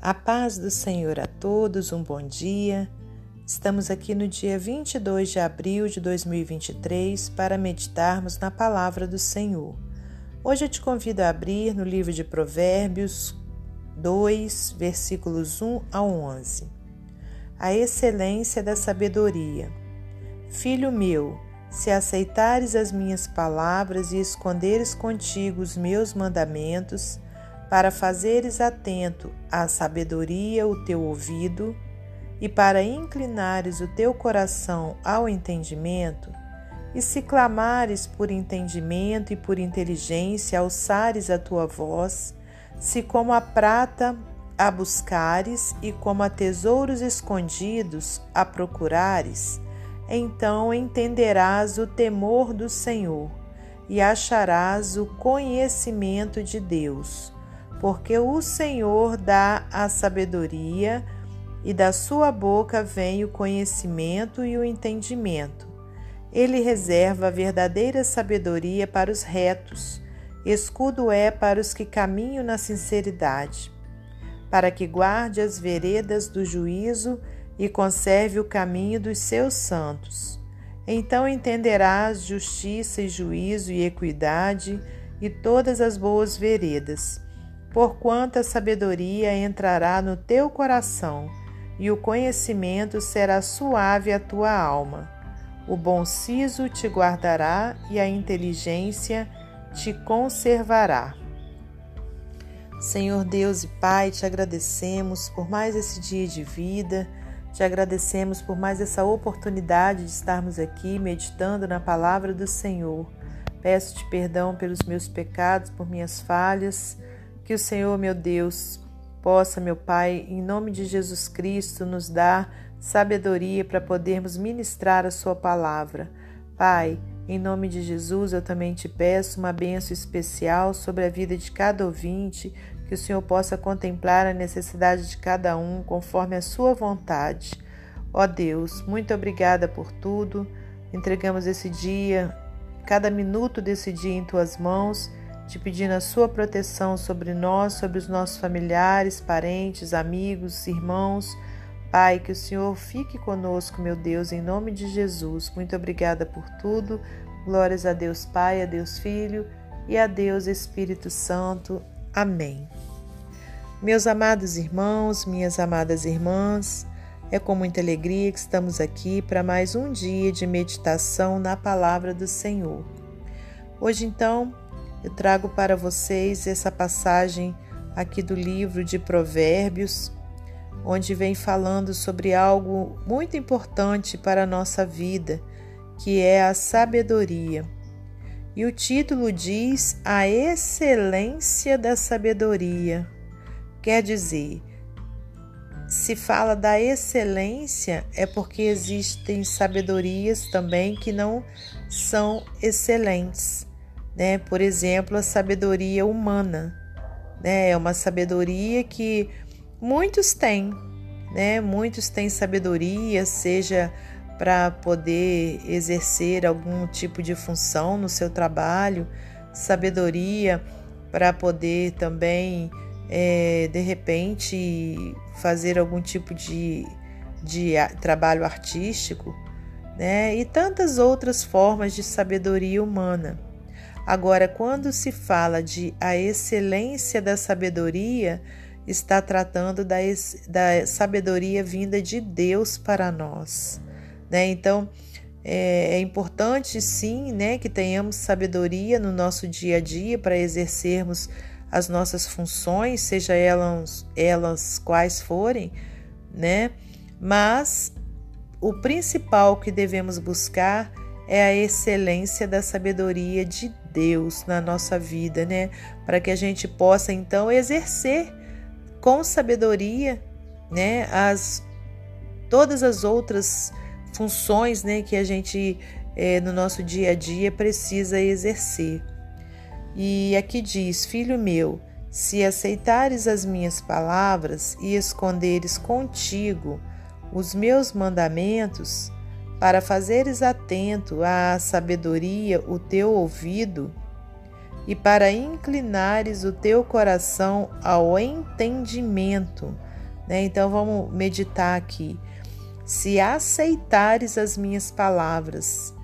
A paz do Senhor a todos, um bom dia. Estamos aqui no dia 22 de abril de 2023 para meditarmos na palavra do Senhor. Hoje eu te convido a abrir no livro de Provérbios 2, versículos 1 a 11. A excelência da sabedoria. Filho meu, se aceitares as minhas palavras e esconderes contigo os meus mandamentos, para fazeres atento à sabedoria o teu ouvido e para inclinares o teu coração ao entendimento, e se clamares por entendimento e por inteligência, alçares a tua voz, se como a prata a buscares e como a tesouros escondidos a procurares, então entenderás o temor do Senhor e acharás o conhecimento de Deus porque o Senhor dá a sabedoria e da sua boca vem o conhecimento e o entendimento. Ele reserva a verdadeira sabedoria para os retos, escudo é para os que caminham na sinceridade, para que guarde as veredas do juízo e conserve o caminho dos seus santos. Então entenderás justiça e juízo e equidade e todas as boas veredas porquanto a sabedoria entrará no teu coração e o conhecimento será suave à tua alma. O bom siso te guardará e a inteligência te conservará. Senhor Deus e Pai, te agradecemos por mais esse dia de vida, te agradecemos por mais essa oportunidade de estarmos aqui meditando na palavra do Senhor. Peço-te perdão pelos meus pecados, por minhas falhas que o Senhor, meu Deus, possa, meu Pai, em nome de Jesus Cristo, nos dar sabedoria para podermos ministrar a Sua palavra. Pai, em nome de Jesus, eu também te peço uma benção especial sobre a vida de cada ouvinte, que o Senhor possa contemplar a necessidade de cada um conforme a Sua vontade. Ó Deus, muito obrigada por tudo. Entregamos esse dia, cada minuto desse dia em tuas mãos te pedindo a sua proteção sobre nós, sobre os nossos familiares, parentes, amigos, irmãos. Pai, que o Senhor fique conosco, meu Deus, em nome de Jesus. Muito obrigada por tudo. Glórias a Deus Pai, a Deus Filho e a Deus Espírito Santo. Amém. Meus amados irmãos, minhas amadas irmãs, é com muita alegria que estamos aqui para mais um dia de meditação na palavra do Senhor. Hoje, então, eu trago para vocês essa passagem aqui do livro de Provérbios, onde vem falando sobre algo muito importante para a nossa vida, que é a sabedoria. E o título diz A Excelência da Sabedoria. Quer dizer, se fala da excelência, é porque existem sabedorias também que não são excelentes né? Por exemplo, a sabedoria humana, né? É uma sabedoria que muitos têm, né? Muitos têm sabedoria, seja para poder exercer algum tipo de função no seu trabalho, sabedoria para poder também, é, de repente, fazer algum tipo de, de trabalho artístico, né? E tantas outras formas de sabedoria humana. Agora, quando se fala de a excelência da sabedoria, está tratando da, da sabedoria vinda de Deus para nós. Né? Então, é, é, importante sim né, que tenhamos sabedoria no nosso dia a dia para exercermos as nossas funções, seja elas, elas quais forem, né? Mas o principal que devemos buscar é a excelência da sabedoria de Deus na nossa vida, né? Para que a gente possa então exercer com sabedoria, né, as todas as outras funções, né, que a gente é, no nosso dia a dia precisa exercer. E aqui diz: Filho meu, se aceitares as minhas palavras e esconderes contigo os meus mandamentos, para fazeres atento à sabedoria o teu ouvido e para inclinares o teu coração ao entendimento. Né? Então vamos meditar aqui. Se aceitares as minhas palavras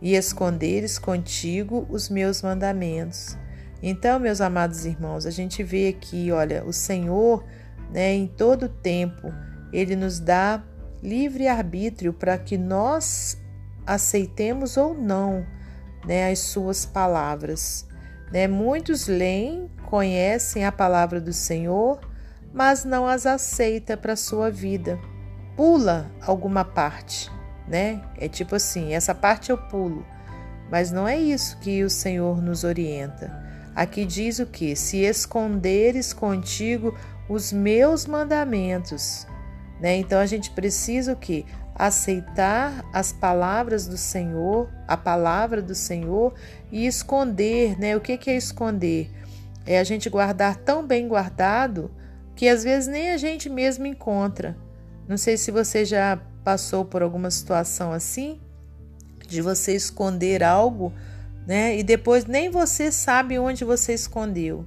e esconderes contigo os meus mandamentos. Então, meus amados irmãos, a gente vê aqui, olha, o Senhor, né, em todo tempo, ele nos dá livre arbítrio para que nós aceitemos ou não, né, as suas palavras. Né? Muitos leem, conhecem a palavra do Senhor, mas não as aceita para sua vida. Pula alguma parte, né? É tipo assim, essa parte eu pulo. Mas não é isso que o Senhor nos orienta. Aqui diz o que? Se esconderes contigo os meus mandamentos, né? Então a gente precisa o que? aceitar as palavras do Senhor, a palavra do Senhor e esconder, né? O que é esconder? É a gente guardar tão bem guardado que às vezes nem a gente mesmo encontra. Não sei se você já passou por alguma situação assim, de você esconder algo, né? E depois nem você sabe onde você escondeu.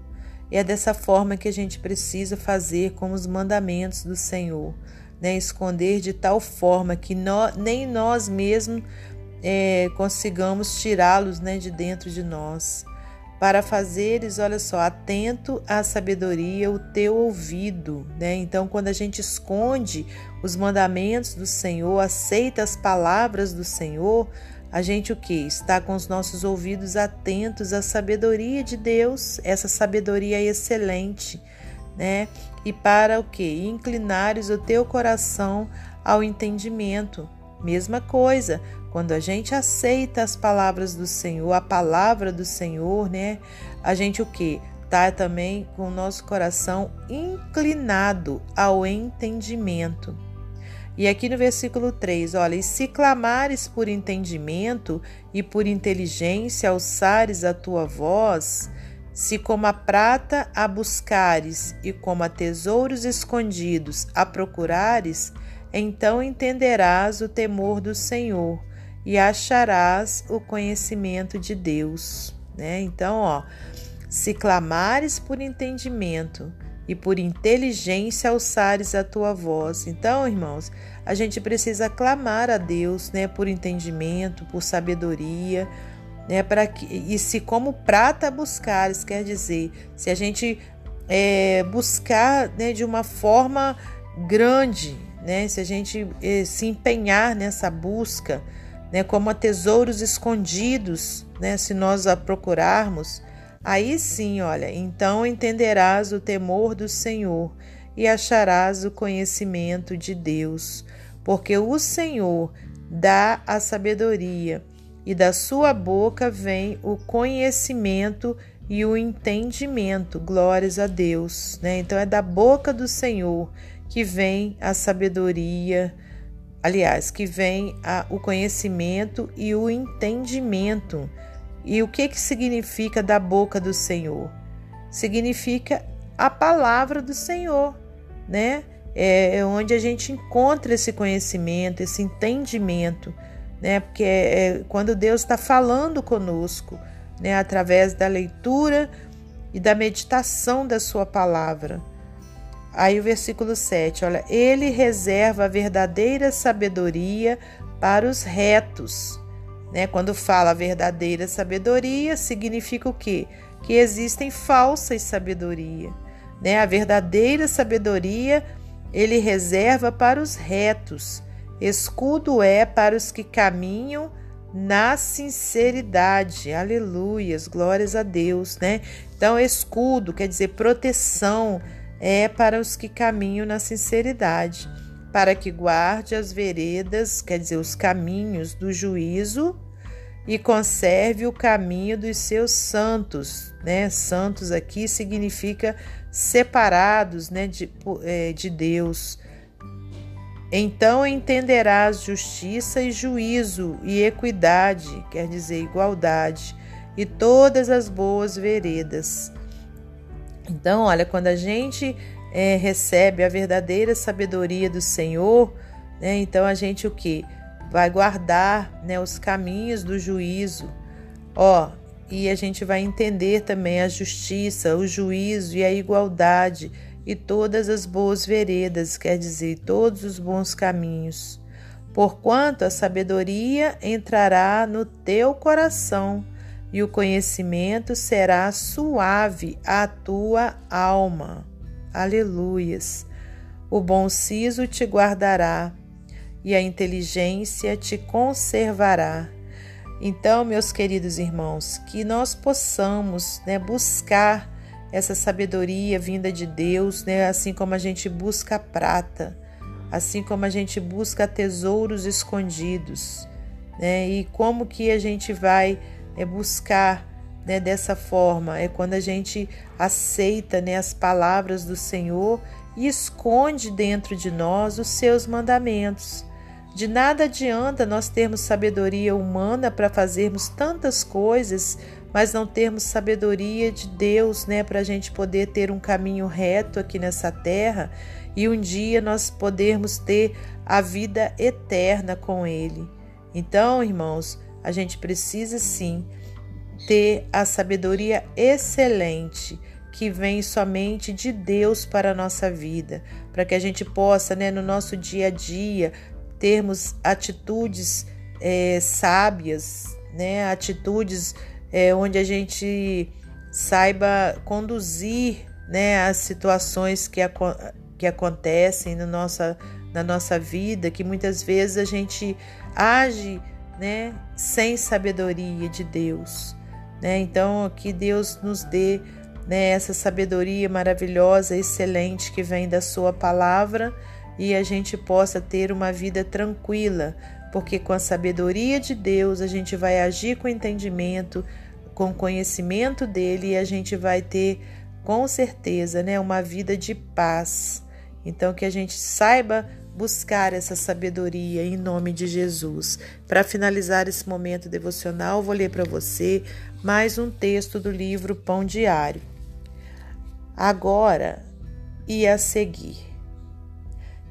E é dessa forma que a gente precisa fazer com os mandamentos do Senhor né, esconder de tal forma que nem nós mesmos é, consigamos tirá-los né, de dentro de nós. Para fazeres, olha só, atento à sabedoria, o teu ouvido, né? Então, quando a gente esconde os mandamentos do Senhor, aceita as palavras do Senhor, a gente o que? Está com os nossos ouvidos atentos à sabedoria de Deus, essa sabedoria excelente, né? e para o que? Inclinares o teu coração ao entendimento. Mesma coisa, quando a gente aceita as palavras do Senhor, a palavra do Senhor, né? A gente o que? Tá também com o nosso coração inclinado ao entendimento. E aqui no versículo 3, olha, e se clamares por entendimento e por inteligência alçares a tua voz, se como a prata a buscares e como a tesouros escondidos a procurares, então entenderás o temor do Senhor e acharás o conhecimento de Deus. Né? Então, ó, se clamares por entendimento e por inteligência alçares a tua voz. Então, irmãos, a gente precisa clamar a Deus, né, por entendimento, por sabedoria, né, para que e se como prata buscares, quer dizer, se a gente é, buscar né, de uma forma grande, né, se a gente é, se empenhar nessa busca, né, como a tesouros escondidos, né, se nós a procurarmos, aí sim, olha, então entenderás o temor do Senhor e acharás o conhecimento de Deus, porque o Senhor dá a sabedoria e da sua boca vem o conhecimento e o entendimento. Glórias a Deus, né? Então é da boca do Senhor que vem a sabedoria, aliás, que vem a, o conhecimento e o entendimento. E o que que significa da boca do Senhor? Significa a palavra do Senhor, né? É, é onde a gente encontra esse conhecimento, esse entendimento né? Porque é, é quando Deus está falando conosco, né? Através da leitura e da meditação da Sua palavra. Aí o versículo 7, olha, ele reserva a verdadeira sabedoria para os retos. Né? Quando fala verdadeira sabedoria, significa o quê? Que existem falsas sabedoria. Né? A verdadeira sabedoria ele reserva para os retos. Escudo é para os que caminham na sinceridade. Aleluias, glórias a Deus, né? Então, escudo quer dizer proteção, é para os que caminham na sinceridade, para que guarde as veredas, quer dizer, os caminhos do juízo e conserve o caminho dos seus santos, né? Santos aqui significa separados, né, de, é, de Deus então entenderás justiça e juízo e equidade, quer dizer, igualdade, e todas as boas veredas. Então, olha, quando a gente é, recebe a verdadeira sabedoria do Senhor, né, então a gente o que? Vai guardar né, os caminhos do juízo. Ó, e a gente vai entender também a justiça, o juízo e a igualdade e todas as boas veredas, quer dizer, todos os bons caminhos. Porquanto a sabedoria entrará no teu coração e o conhecimento será suave à tua alma. Aleluias. O bom siso te guardará e a inteligência te conservará. Então, meus queridos irmãos, que nós possamos né, buscar essa sabedoria vinda de Deus, né, assim como a gente busca a prata, assim como a gente busca tesouros escondidos, né, e como que a gente vai é, buscar né, dessa forma é quando a gente aceita né, as palavras do Senhor e esconde dentro de nós os seus mandamentos. De nada adianta nós termos sabedoria humana para fazermos tantas coisas, mas não termos sabedoria de Deus, né, para a gente poder ter um caminho reto aqui nessa terra e um dia nós podermos ter a vida eterna com Ele. Então, irmãos, a gente precisa sim ter a sabedoria excelente que vem somente de Deus para a nossa vida, para que a gente possa, né, no nosso dia a dia, termos atitudes é, sábias, né? atitudes é, onde a gente saiba conduzir né, as situações que, que acontecem no nossa, na nossa vida, que muitas vezes a gente age né, sem sabedoria de Deus. Né? Então, que Deus nos dê né, essa sabedoria maravilhosa, excelente que vem da Sua palavra e a gente possa ter uma vida tranquila, porque com a sabedoria de Deus a gente vai agir com entendimento, com conhecimento dele e a gente vai ter com certeza, né, uma vida de paz. Então que a gente saiba buscar essa sabedoria em nome de Jesus. Para finalizar esse momento devocional, vou ler para você mais um texto do livro Pão Diário. Agora e a seguir.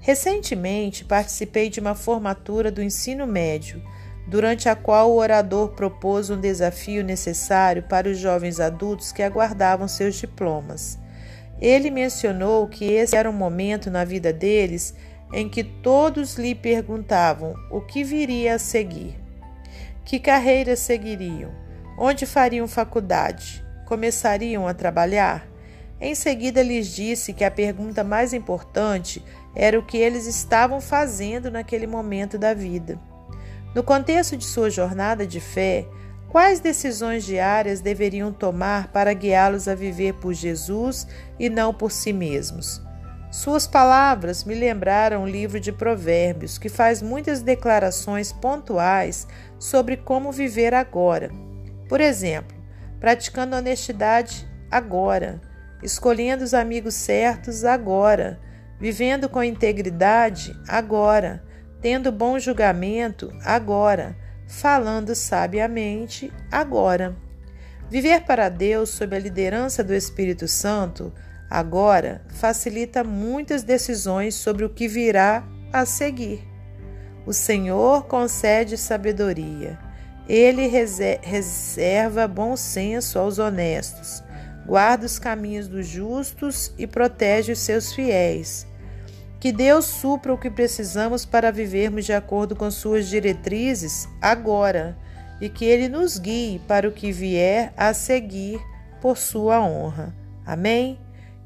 Recentemente participei de uma formatura do ensino médio, durante a qual o orador propôs um desafio necessário para os jovens adultos que aguardavam seus diplomas. Ele mencionou que esse era um momento na vida deles em que todos lhe perguntavam o que viria a seguir. Que carreira seguiriam? Onde fariam faculdade? Começariam a trabalhar? Em seguida lhes disse que a pergunta mais importante era o que eles estavam fazendo naquele momento da vida. No contexto de sua jornada de fé, quais decisões diárias deveriam tomar para guiá-los a viver por Jesus e não por si mesmos? Suas palavras me lembraram o livro de Provérbios, que faz muitas declarações pontuais sobre como viver agora. Por exemplo, praticando honestidade agora, escolhendo os amigos certos agora vivendo com integridade agora, tendo bom julgamento agora, falando sabiamente agora. Viver para Deus sob a liderança do Espírito Santo agora facilita muitas decisões sobre o que virá a seguir. O Senhor concede sabedoria. Ele reserva bom senso aos honestos, guarda os caminhos dos justos e protege os seus fiéis. Que Deus supra o que precisamos para vivermos de acordo com Suas diretrizes agora e que Ele nos guie para o que vier a seguir por Sua honra. Amém?